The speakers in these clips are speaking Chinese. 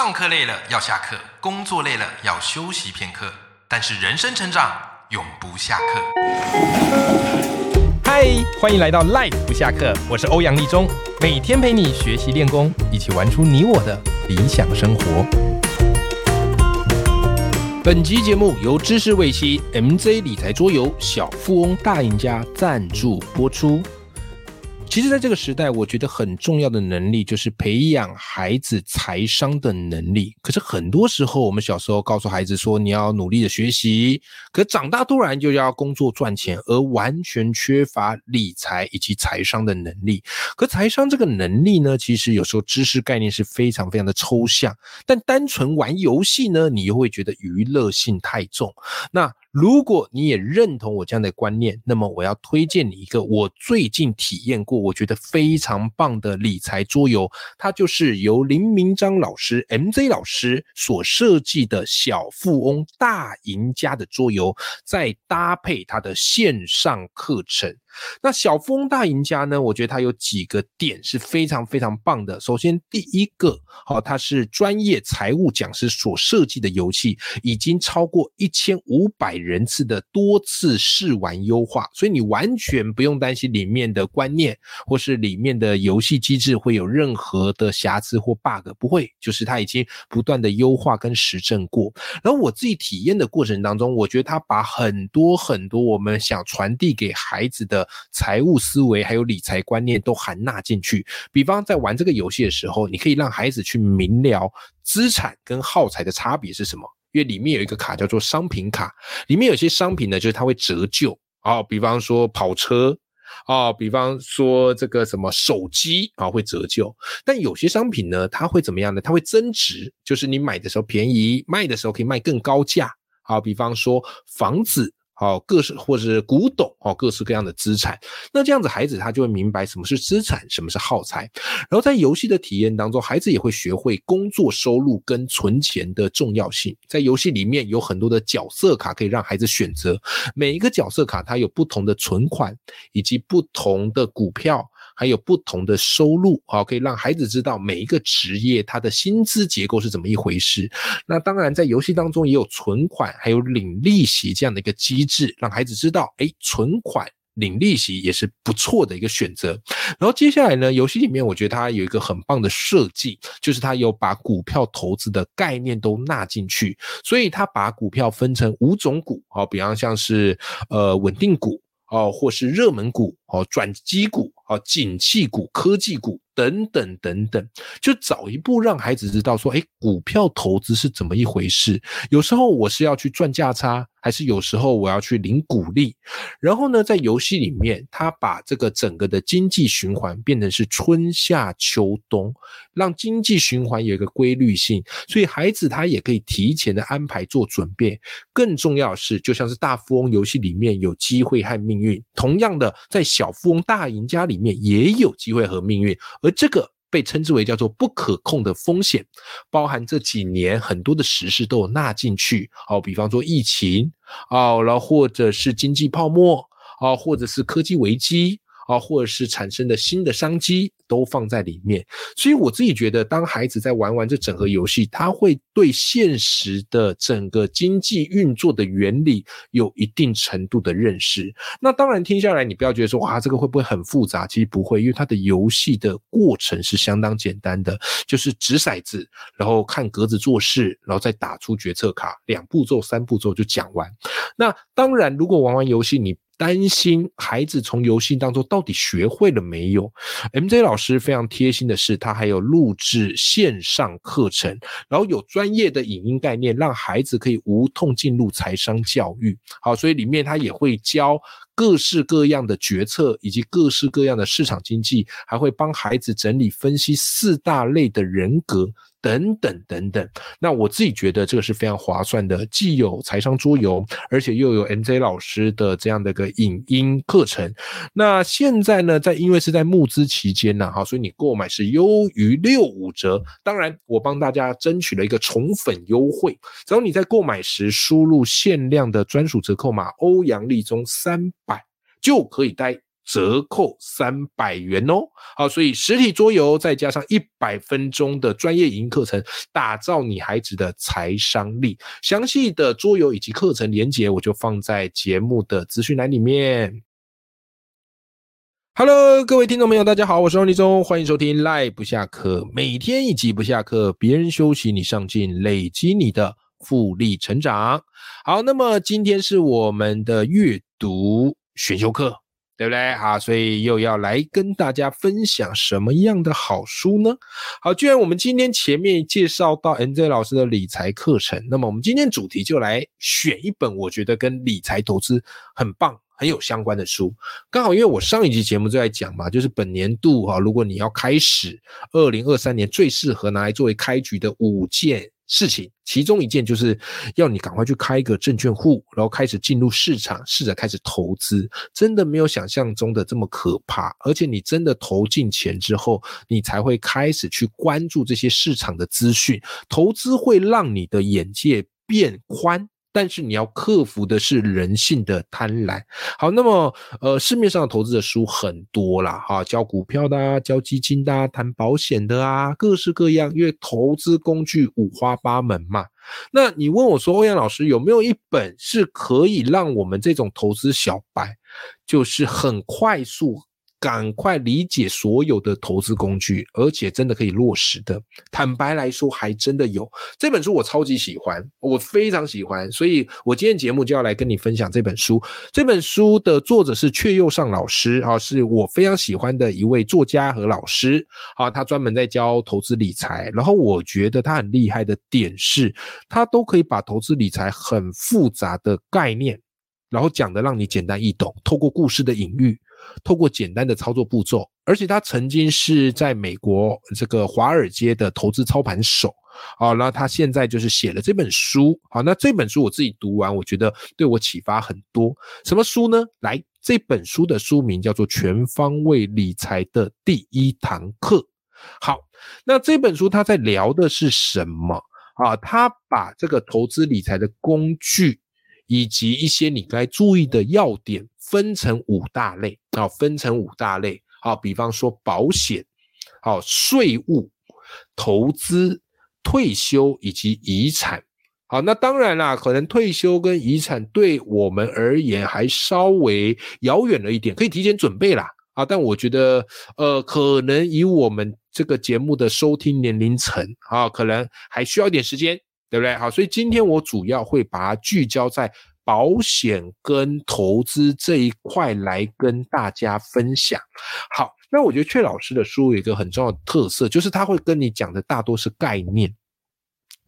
上课累了要下课，工作累了要休息片刻，但是人生成长永不下课。嗨，欢迎来到 Life 不下课，我是欧阳立中，每天陪你学习练功，一起玩出你我的理想生活。本集节目由知识卫星 MZ 理财桌游小富翁大赢家赞助播出。其实，在这个时代，我觉得很重要的能力就是培养孩子财商的能力。可是，很多时候我们小时候告诉孩子说，你要努力的学习，可长大突然就要工作赚钱，而完全缺乏理财以及财商的能力。可财商这个能力呢，其实有时候知识概念是非常非常的抽象，但单纯玩游戏呢，你又会觉得娱乐性太重。那如果你也认同我这样的观念，那么我要推荐你一个我最近体验过，我觉得非常棒的理财桌游，它就是由林明章老师 MZ 老师所设计的小富翁大赢家的桌游，再搭配他的线上课程。那小富翁大赢家呢？我觉得它有几个点是非常非常棒的。首先，第一个，好，它是专业财务讲师所设计的游戏，已经超过一千五百人次的多次试玩优化，所以你完全不用担心里面的观念或是里面的游戏机制会有任何的瑕疵或 bug，不会，就是它已经不断的优化跟实证过。然后我自己体验的过程当中，我觉得它把很多很多我们想传递给孩子的。财务思维还有理财观念都含纳进去。比方在玩这个游戏的时候，你可以让孩子去明了资产跟耗材的差别是什么。因为里面有一个卡叫做商品卡，里面有些商品呢，就是它会折旧啊，比方说跑车啊，比方说这个什么手机啊会折旧。但有些商品呢，它会怎么样呢？它会增值，就是你买的时候便宜，卖的时候可以卖更高价。好，比方说房子。哦，各式或是古董，哦，各式各样的资产。那这样子，孩子他就会明白什么是资产，什么是耗材。然后在游戏的体验当中，孩子也会学会工作收入跟存钱的重要性。在游戏里面有很多的角色卡可以让孩子选择，每一个角色卡它有不同的存款以及不同的股票。还有不同的收入啊，可以让孩子知道每一个职业它的薪资结构是怎么一回事。那当然，在游戏当中也有存款，还有领利息这样的一个机制，让孩子知道，哎，存款领利息也是不错的一个选择。然后接下来呢，游戏里面我觉得它有一个很棒的设计，就是它有把股票投资的概念都纳进去，所以它把股票分成五种股，好，比方像是呃稳定股哦，或是热门股哦，转机股。哦，景气股、科技股等等等等，就早一步让孩子知道说，哎，股票投资是怎么一回事？有时候我是要去赚价差，还是有时候我要去领鼓励？然后呢，在游戏里面，他把这个整个的经济循环变成是春夏秋冬，让经济循环有一个规律性，所以孩子他也可以提前的安排做准备。更重要是，就像是大富翁游戏里面有机会和命运，同样的，在小富翁大赢家里。面也有机会和命运，而这个被称之为叫做不可控的风险，包含这几年很多的实事都有纳进去。哦，比方说疫情，哦，然后或者是经济泡沫，啊，或者是科技危机。啊，或者是产生的新的商机都放在里面，所以我自己觉得，当孩子在玩完这整个游戏，他会对现实的整个经济运作的原理有一定程度的认识。那当然听下来，你不要觉得说哇，这个会不会很复杂？其实不会，因为它的游戏的过程是相当简单的，就是掷骰子，然后看格子做事，然后再打出决策卡，两步骤、三步骤就讲完。那当然，如果玩完游戏你。担心孩子从游戏当中到底学会了没有？MJ 老师非常贴心的是，他还有录制线上课程，然后有专业的影音概念，让孩子可以无痛进入财商教育。好，所以里面他也会教各式各样的决策，以及各式各样的市场经济，还会帮孩子整理分析四大类的人格。等等等等，那我自己觉得这个是非常划算的，既有财商桌游，而且又有 MZ 老师的这样的一个影音课程。那现在呢，在因为是在募资期间呢，哈，所以你购买是优于六五折。当然，我帮大家争取了一个宠粉优惠，只要你在购买时输入限量的专属折扣码欧阳立中三百，就可以带。折扣三百元哦。好，所以实体桌游再加上一百分钟的专业营课程，打造你孩子的财商力。详细的桌游以及课程连接，我就放在节目的资讯栏里面。Hello，各位听众朋友，大家好，我是王立忠，欢迎收听赖不下课，每天一集不下课，别人休息你上进，累积你的复利成长。好，那么今天是我们的阅读选修课，对不对？好，所以又要来跟大家分享什么样的好书呢？好，既然我们今天前面介绍到 NJ 老师的理财课程，那么我们今天主题就来选一本我觉得跟理财投资很棒。很有相关的书，刚好因为我上一集节目就在讲嘛，就是本年度哈，如果你要开始二零二三年最适合拿来作为开局的五件事情，其中一件就是要你赶快去开一个证券户，然后开始进入市场，试着开始投资。真的没有想象中的这么可怕，而且你真的投进钱之后，你才会开始去关注这些市场的资讯，投资会让你的眼界变宽。但是你要克服的是人性的贪婪。好，那么呃，市面上投资的书很多啦，哈，教股票的啊，教基金的啊，谈保险的啊，各式各样，因为投资工具五花八门嘛。那你问我说，欧阳老师有没有一本是可以让我们这种投资小白，就是很快速？赶快理解所有的投资工具，而且真的可以落实的。坦白来说，还真的有这本书，我超级喜欢，我非常喜欢，所以我今天节目就要来跟你分享这本书。这本书的作者是阙佑上老师啊，是我非常喜欢的一位作家和老师啊。他专门在教投资理财，然后我觉得他很厉害的点是，他都可以把投资理财很复杂的概念，然后讲的让你简单易懂，透过故事的隐喻。透过简单的操作步骤，而且他曾经是在美国这个华尔街的投资操盘手啊，那他现在就是写了这本书好，那这本书我自己读完，我觉得对我启发很多。什么书呢？来，这本书的书名叫做《全方位理财的第一堂课》。好，那这本书他在聊的是什么啊？他把这个投资理财的工具。以及一些你该注意的要点，分成五大类啊，分成五大类啊，比方说保险、好税务、投资、退休以及遗产。好，那当然啦，可能退休跟遗产对我们而言还稍微遥远了一点，可以提前准备啦啊。但我觉得，呃，可能以我们这个节目的收听年龄层啊，可能还需要一点时间。对不对？好，所以今天我主要会把它聚焦在保险跟投资这一块来跟大家分享。好，那我觉得阙老师的书有一个很重要的特色，就是他会跟你讲的大多是概念。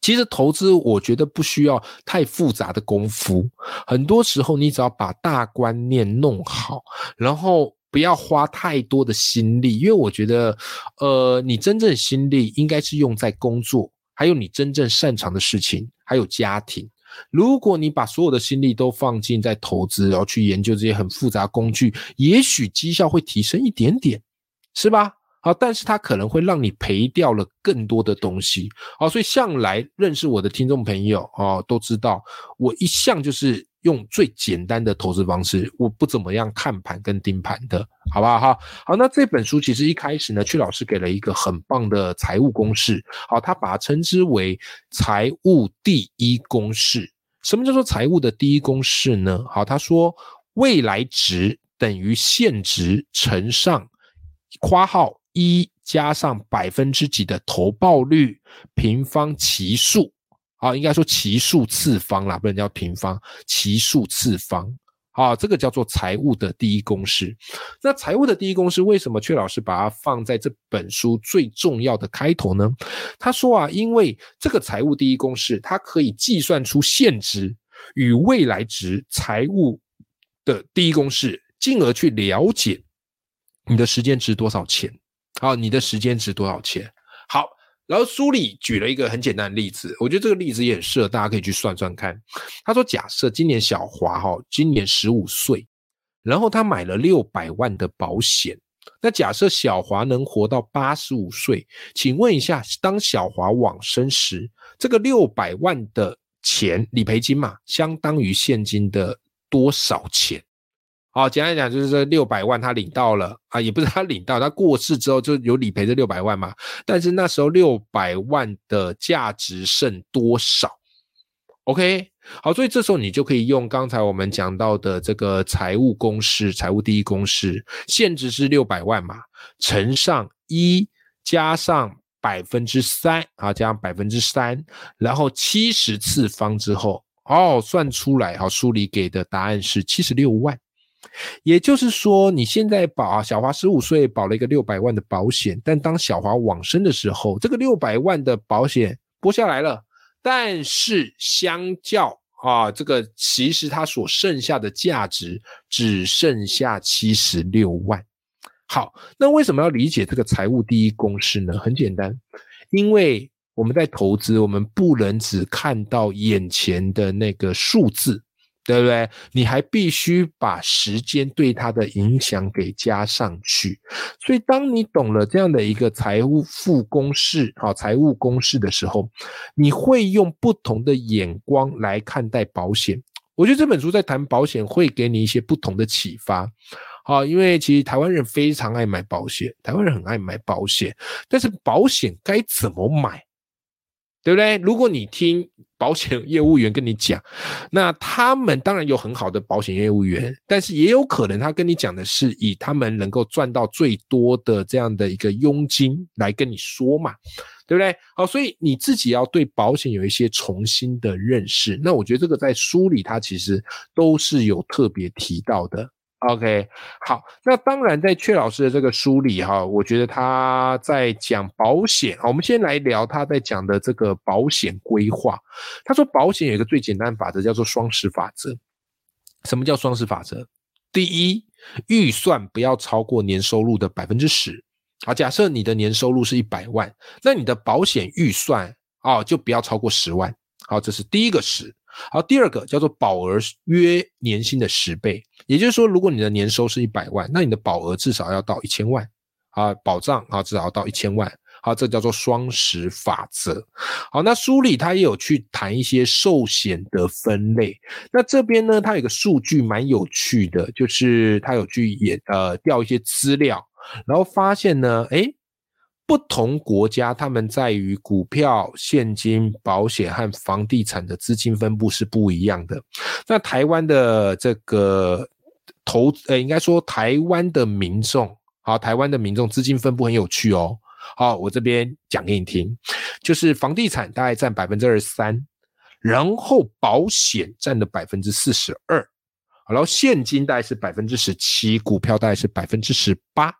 其实投资我觉得不需要太复杂的功夫，很多时候你只要把大观念弄好，然后不要花太多的心力，因为我觉得，呃，你真正心力应该是用在工作。还有你真正擅长的事情，还有家庭。如果你把所有的心力都放进在投资，然后去研究这些很复杂工具，也许绩效会提升一点点，是吧？好，但是它可能会让你赔掉了更多的东西。好，所以向来认识我的听众朋友啊，都知道我一向就是。用最简单的投资方式，我不怎么样看盘跟盯盘的，好不好？哈，好，那这本书其实一开始呢，曲老师给了一个很棒的财务公式，好，他把它称之为财务第一公式。什么叫做财务的第一公式呢？好，他说未来值等于现值乘上括号一加上百分之几的投报率平方其数。啊，应该说奇数次方啦，不能叫平方，奇数次方。啊，这个叫做财务的第一公式。那财务的第一公式为什么阙老师把它放在这本书最重要的开头呢？他说啊，因为这个财务第一公式，它可以计算出现值与未来值财务的第一公式，进而去了解你的时间值多少钱。好，你的时间值多少钱？然后书里举了一个很简单的例子，我觉得这个例子也很适合大家可以去算算看。他说，假设今年小华哈今年十五岁，然后他买了六百万的保险。那假设小华能活到八十五岁，请问一下，当小华往生时，这个六百万的钱理赔金嘛，相当于现金的多少钱？好，简单讲就是这六百万他领到了啊，也不是他领到，他过世之后就有理赔这六百万嘛。但是那时候六百万的价值剩多少？OK，好，所以这时候你就可以用刚才我们讲到的这个财务公式，财务第一公式，现值是六百万嘛，乘上一加上百分之三啊，加上百分之三，然后七十次方之后，哦，算出来，好，书里给的答案是七十六万。也就是说，你现在保，小华十五岁保了一个六百万的保险，但当小华往生的时候，这个六百万的保险拨下来了，但是相较啊，这个其实它所剩下的价值只剩下七十六万。好，那为什么要理解这个财务第一公式呢？很简单，因为我们在投资，我们不能只看到眼前的那个数字。对不对？你还必须把时间对它的影响给加上去。所以，当你懂了这样的一个财务复公式，啊，财务公式的时候，你会用不同的眼光来看待保险。我觉得这本书在谈保险，会给你一些不同的启发。好，因为其实台湾人非常爱买保险，台湾人很爱买保险，但是保险该怎么买？对不对？如果你听保险业务员跟你讲，那他们当然有很好的保险业务员，但是也有可能他跟你讲的是以他们能够赚到最多的这样的一个佣金来跟你说嘛，对不对？好，所以你自己要对保险有一些重新的认识。那我觉得这个在书里他其实都是有特别提到的。OK，好，那当然，在阙老师的这个书里，哈，我觉得他在讲保险。我们先来聊他在讲的这个保险规划。他说，保险有一个最简单法则，叫做双十法则。什么叫双十法则？第一，预算不要超过年收入的百分之十。好，假设你的年收入是一百万，那你的保险预算啊，就不要超过十万。好，这是第一个十。好，第二个叫做保额约年薪的十倍，也就是说，如果你的年收是一百万，那你的保额至少要到一千万啊，保障啊至少要到一千万。好，这叫做双十法则。好，那书里他也有去谈一些寿险的分类。那这边呢，它有个数据蛮有趣的，就是他有去也呃调一些资料，然后发现呢，诶。不同国家，他们在于股票、现金、保险和房地产的资金分布是不一样的。那台湾的这个投，呃，应该说台湾的民众，好，台湾的民众资金分布很有趣哦。好，我这边讲给你听，就是房地产大概占百分之二十三，然后保险占了百分之四十二，然后现金大概是百分之十七，股票大概是百分之十八。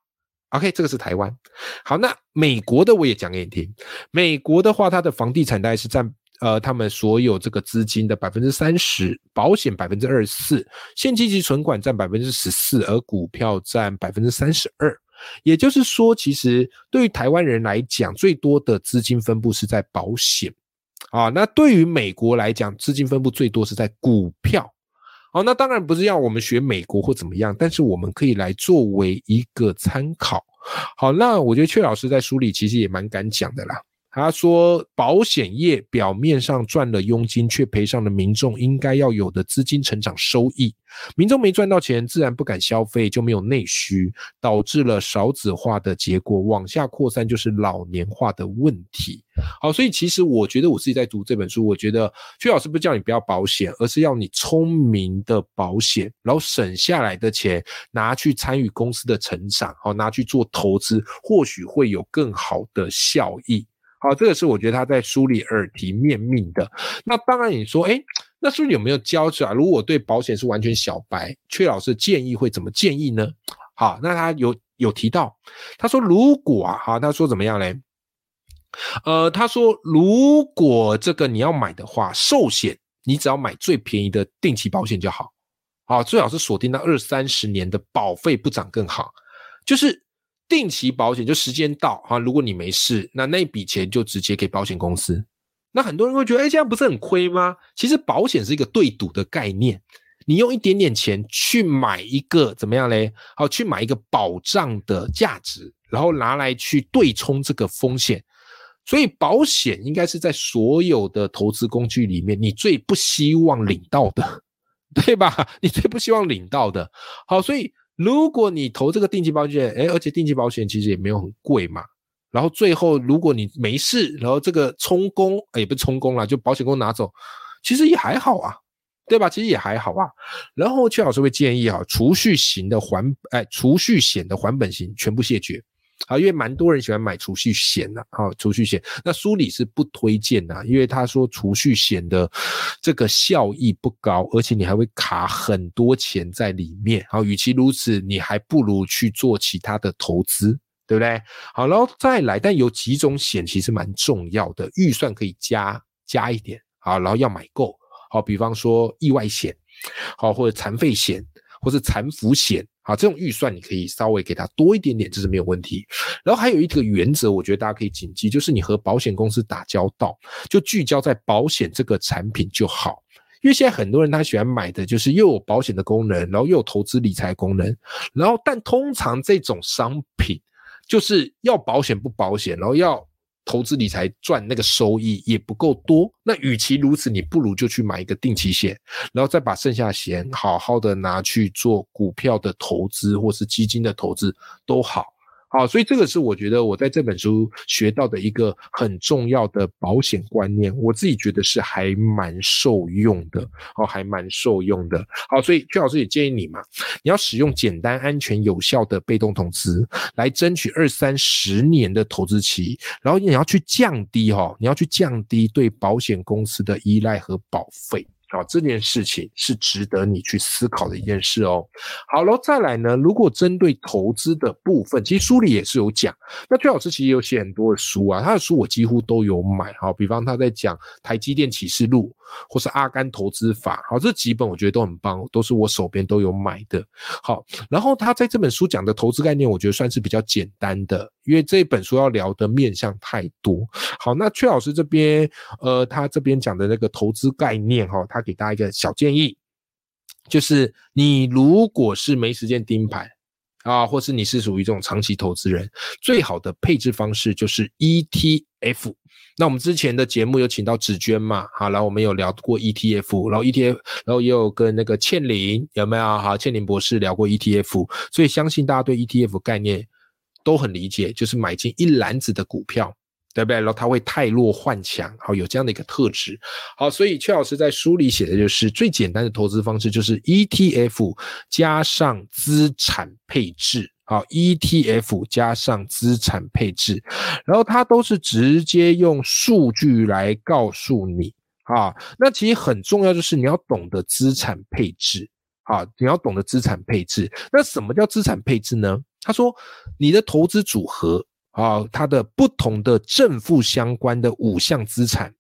OK，这个是台湾。好，那美国的我也讲给你听。美国的话，它的房地产大概是占呃他们所有这个资金的百分之三十，保险百分之二十四，现金及存款占百分之十四，而股票占百分之三十二。也就是说，其实对于台湾人来讲，最多的资金分布是在保险啊。那对于美国来讲，资金分布最多是在股票。好，那当然不是要我们学美国或怎么样，但是我们可以来作为一个参考。好，那我觉得阙老师在书里其实也蛮敢讲的啦。他说，保险业表面上赚了佣金，却赔上了民众应该要有的资金成长收益。民众没赚到钱，自然不敢消费，就没有内需，导致了少子化的结果。往下扩散就是老年化的问题。好，所以其实我觉得我自己在读这本书，我觉得薛老师不是叫你不要保险，而是要你聪明的保险，然后省下来的钱拿去参与公司的成长，好拿去做投资，或许会有更好的效益。好，这个是我觉得他在书里耳提面命的。那当然，你说，哎，那书里有没有教出来？如果对保险是完全小白，阙老师建议会怎么建议呢？好，那他有有提到，他说如果啊，好，他说怎么样嘞？呃，他说如果这个你要买的话，寿险你只要买最便宜的定期保险就好，好，最好是锁定到二三十年的保费不涨更好，就是。定期保险就时间到哈，如果你没事，那那笔钱就直接给保险公司。那很多人会觉得，哎，这样不是很亏吗？其实保险是一个对赌的概念，你用一点点钱去买一个怎么样嘞？好，去买一个保障的价值，然后拿来去对冲这个风险。所以保险应该是在所有的投资工具里面，你最不希望领到的。对吧？你最不希望领到的。好，所以如果你投这个定期保险，哎，而且定期保险其实也没有很贵嘛。然后最后如果你没事，然后这个充公，也不充公了，就保险公司拿走，其实也还好啊，对吧？其实也还好啊。然后邱老师会建议啊，储蓄型的还，哎，储蓄险的还本型全部谢绝。啊，因为蛮多人喜欢买储蓄险的，啊，储蓄险，那书里是不推荐的，因为他说储蓄险的这个效益不高，而且你还会卡很多钱在里面，好，与其如此，你还不如去做其他的投资，对不对？好，然后再来，但有几种险其实蛮重要的，预算可以加加一点，好，然后要买够，好，比方说意外险，好，或者残废险，或者残服险。啊，这种预算你可以稍微给他多一点点，这是没有问题。然后还有一个原则，我觉得大家可以谨记，就是你和保险公司打交道，就聚焦在保险这个产品就好。因为现在很多人他喜欢买的就是又有保险的功能，然后又有投资理财功能，然后但通常这种商品就是要保险不保险，然后要。投资理财赚那个收益也不够多，那与其如此，你不如就去买一个定期险，然后再把剩下钱好好的拿去做股票的投资或是基金的投资都好。好，所以这个是我觉得我在这本书学到的一个很重要的保险观念，我自己觉得是还蛮受用的，哦，还蛮受用的。好，所以邱老师也建议你嘛，你要使用简单、安全、有效的被动投资来争取二三十年的投资期，然后你要去降低哈，你要去降低对保险公司的依赖和保费。啊，这件事情是值得你去思考的一件事哦。好了，再来呢，如果针对投资的部分，其实书里也是有讲。那崔老师其实有写很多的书啊，他的书我几乎都有买。好，比方他在讲台积电启示录。或是阿甘投资法，好，这几本我觉得都很棒，都是我手边都有买的。好，然后他在这本书讲的投资概念，我觉得算是比较简单的，因为这本书要聊的面向太多。好，那阙老师这边，呃，他这边讲的那个投资概念，哈，他给大家一个小建议，就是你如果是没时间盯盘啊，或是你是属于这种长期投资人，最好的配置方式就是 ET。F，那我们之前的节目有请到紫娟嘛？好，然后我们有聊过 ETF，然后 ETF，然后也有跟那个倩玲有没有？好，倩玲博士聊过 ETF，所以相信大家对 ETF 概念都很理解，就是买进一篮子的股票，对不对？然后它会太弱换强，好，有这样的一个特质。好，所以阙老师在书里写的就是最简单的投资方式，就是 ETF 加上资产配置。好，ETF 加上资产配置，然后它都是直接用数据来告诉你啊。那其实很重要，就是你要懂得资产配置啊，你要懂得资产配置。那什么叫资产配置呢？他说，你的投资组合啊，它的不同的正负相关的五项资产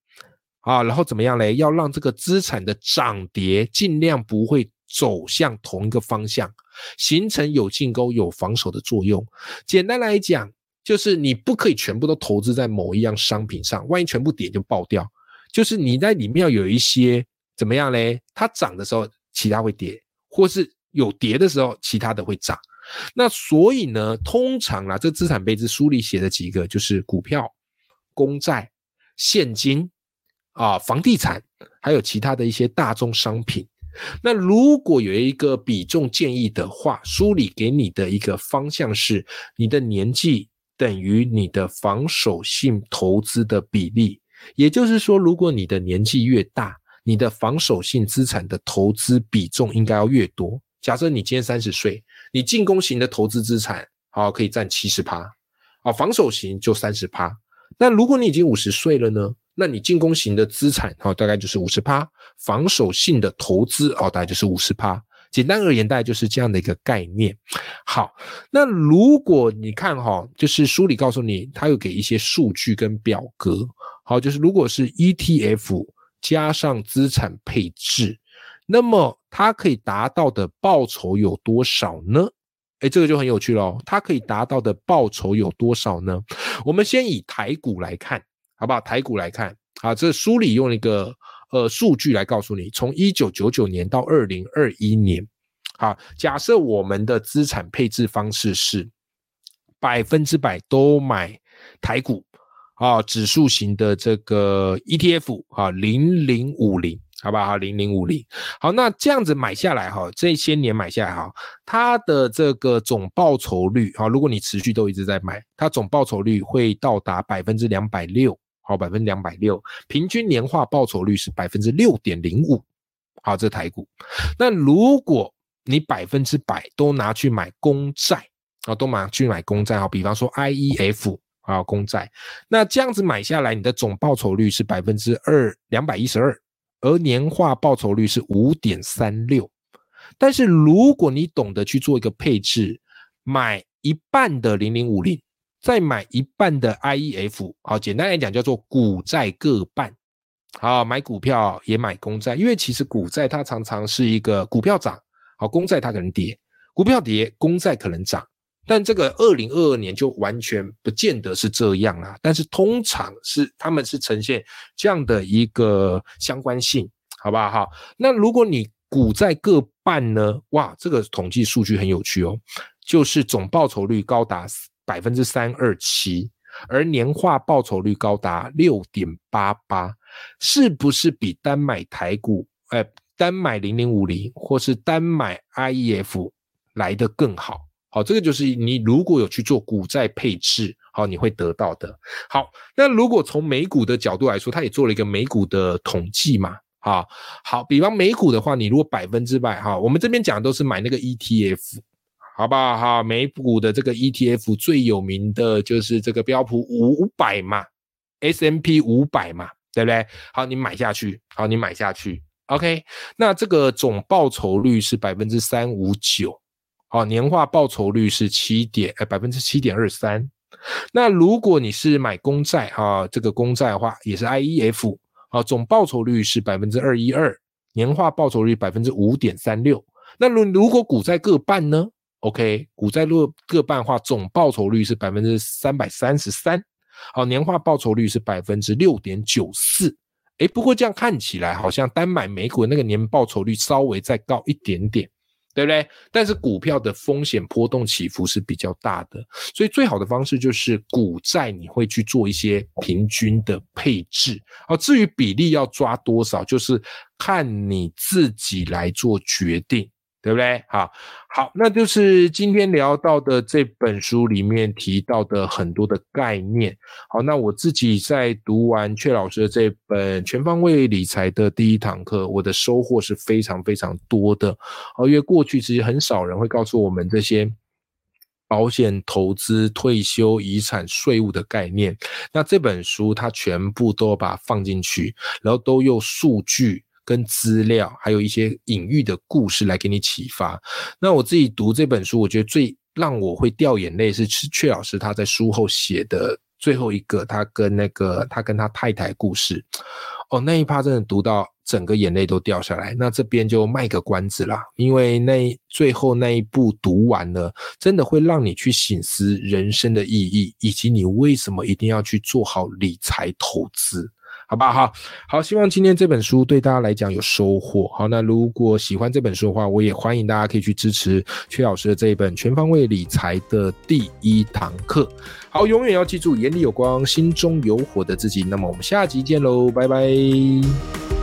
啊，然后怎么样嘞？要让这个资产的涨跌尽量不会走向同一个方向。形成有进攻有防守的作用。简单来讲，就是你不可以全部都投资在某一样商品上，万一全部跌就爆掉。就是你在里面要有一些怎么样嘞？它涨的时候，其他会跌；或是有跌的时候，其他的会涨。那所以呢，通常啊，这资产配置书里写的几个就是股票、公债、现金啊、房地产，还有其他的一些大宗商品。那如果有一个比重建议的话，书里给你的一个方向是，你的年纪等于你的防守性投资的比例。也就是说，如果你的年纪越大，你的防守性资产的投资比重应该要越多。假设你今天三十岁，你进攻型的投资资产好可以占七十趴，啊，防守型就三十趴。那如果你已经五十岁了呢？那你进攻型的资产哈，大概就是五十趴；防守性的投资哦，大概就是五十趴。简单而言，大概就是这样的一个概念。好，那如果你看哈，就是书里告诉你，它有给一些数据跟表格。好，就是如果是 ETF 加上资产配置，那么它可以达到的报酬有多少呢？哎，这个就很有趣喽。它可以达到的报酬有多少呢？我们先以台股来看。好不好？台股来看，啊，这书里用一个呃数据来告诉你，从一九九九年到二零二一年，好，假设我们的资产配置方式是百分之百都买台股啊，指数型的这个 ETF 啊，零零五零好不好？零零五零，好，那这样子买下来哈，这些年买下来哈，它的这个总报酬率哈，如果你持续都一直在买，它总报酬率会到达百分之两百六，好，百分之两百六，平均年化报酬率是百分之六点零五，好，这台股。那如果你百分之百都拿去买公债啊，都拿去买公债哈，比方说 I E F 啊，公债，那这样子买下来，你的总报酬率是百分之二两百一十二。而年化报酬率是五点三六，但是如果你懂得去做一个配置，买一半的零零五零，再买一半的 I E F，好，简单来讲叫做股债各半，好，买股票也买公债，因为其实股债它常常是一个股票涨，好，公债它可能跌，股票跌，公债可能涨。但这个二零二二年就完全不见得是这样啊，但是通常是他们是呈现这样的一个相关性，好不好？哈，那如果你股债各半呢？哇，这个统计数据很有趣哦，就是总报酬率高达百分之三二七，而年化报酬率高达六点八八，是不是比单买台股，哎，单买零零五零或是单买 I E F 来的更好？好，这个就是你如果有去做股债配置，好，你会得到的。好，那如果从美股的角度来说，它也做了一个美股的统计嘛，啊，好，比方美股的话，你如果百分之百哈，我们这边讲的都是买那个 ETF，好不好？哈，美股的这个 ETF 最有名的就是这个标普五百嘛，S M P 五百嘛，对不对？好，你买下去，好，你买下去，OK，那这个总报酬率是百分之三五九。好，年化报酬率是七点，呃，百分之七点二三。那如果你是买公债，哈，这个公债的话也是 I E F，好，总报酬率是百分之二一二，年化报酬率百分之五点三六。那如如果股债各半呢？OK，股债若各半的话，总报酬率是百分之三百三十三，好，年化报酬率是百分之六点九四。诶，不过这样看起来好像单买美股那个年报酬率稍微再高一点点。对不对？但是股票的风险波动起伏是比较大的，所以最好的方式就是股债，你会去做一些平均的配置。好，至于比例要抓多少，就是看你自己来做决定。对不对？好，好，那就是今天聊到的这本书里面提到的很多的概念。好，那我自己在读完阙老师的这本全方位理财的第一堂课，我的收获是非常非常多的。哦，因为过去其实很少人会告诉我们这些保险、投资、退休、遗产、税务的概念。那这本书它全部都把它放进去，然后都用数据。跟资料，还有一些隐喻的故事来给你启发。那我自己读这本书，我觉得最让我会掉眼泪是阙老师他在书后写的最后一个，他跟那个他跟他太太故事。哦，那一趴真的读到整个眼泪都掉下来。那这边就卖个关子啦，因为那最后那一部读完了，真的会让你去醒思人生的意义，以及你为什么一定要去做好理财投资。好不好？好，希望今天这本书对大家来讲有收获。好，那如果喜欢这本书的话，我也欢迎大家可以去支持薛老师的这一本《全方位理财的第一堂课》。好，永远要记住，眼里有光，心中有火的自己。那么我们下集见喽，拜拜。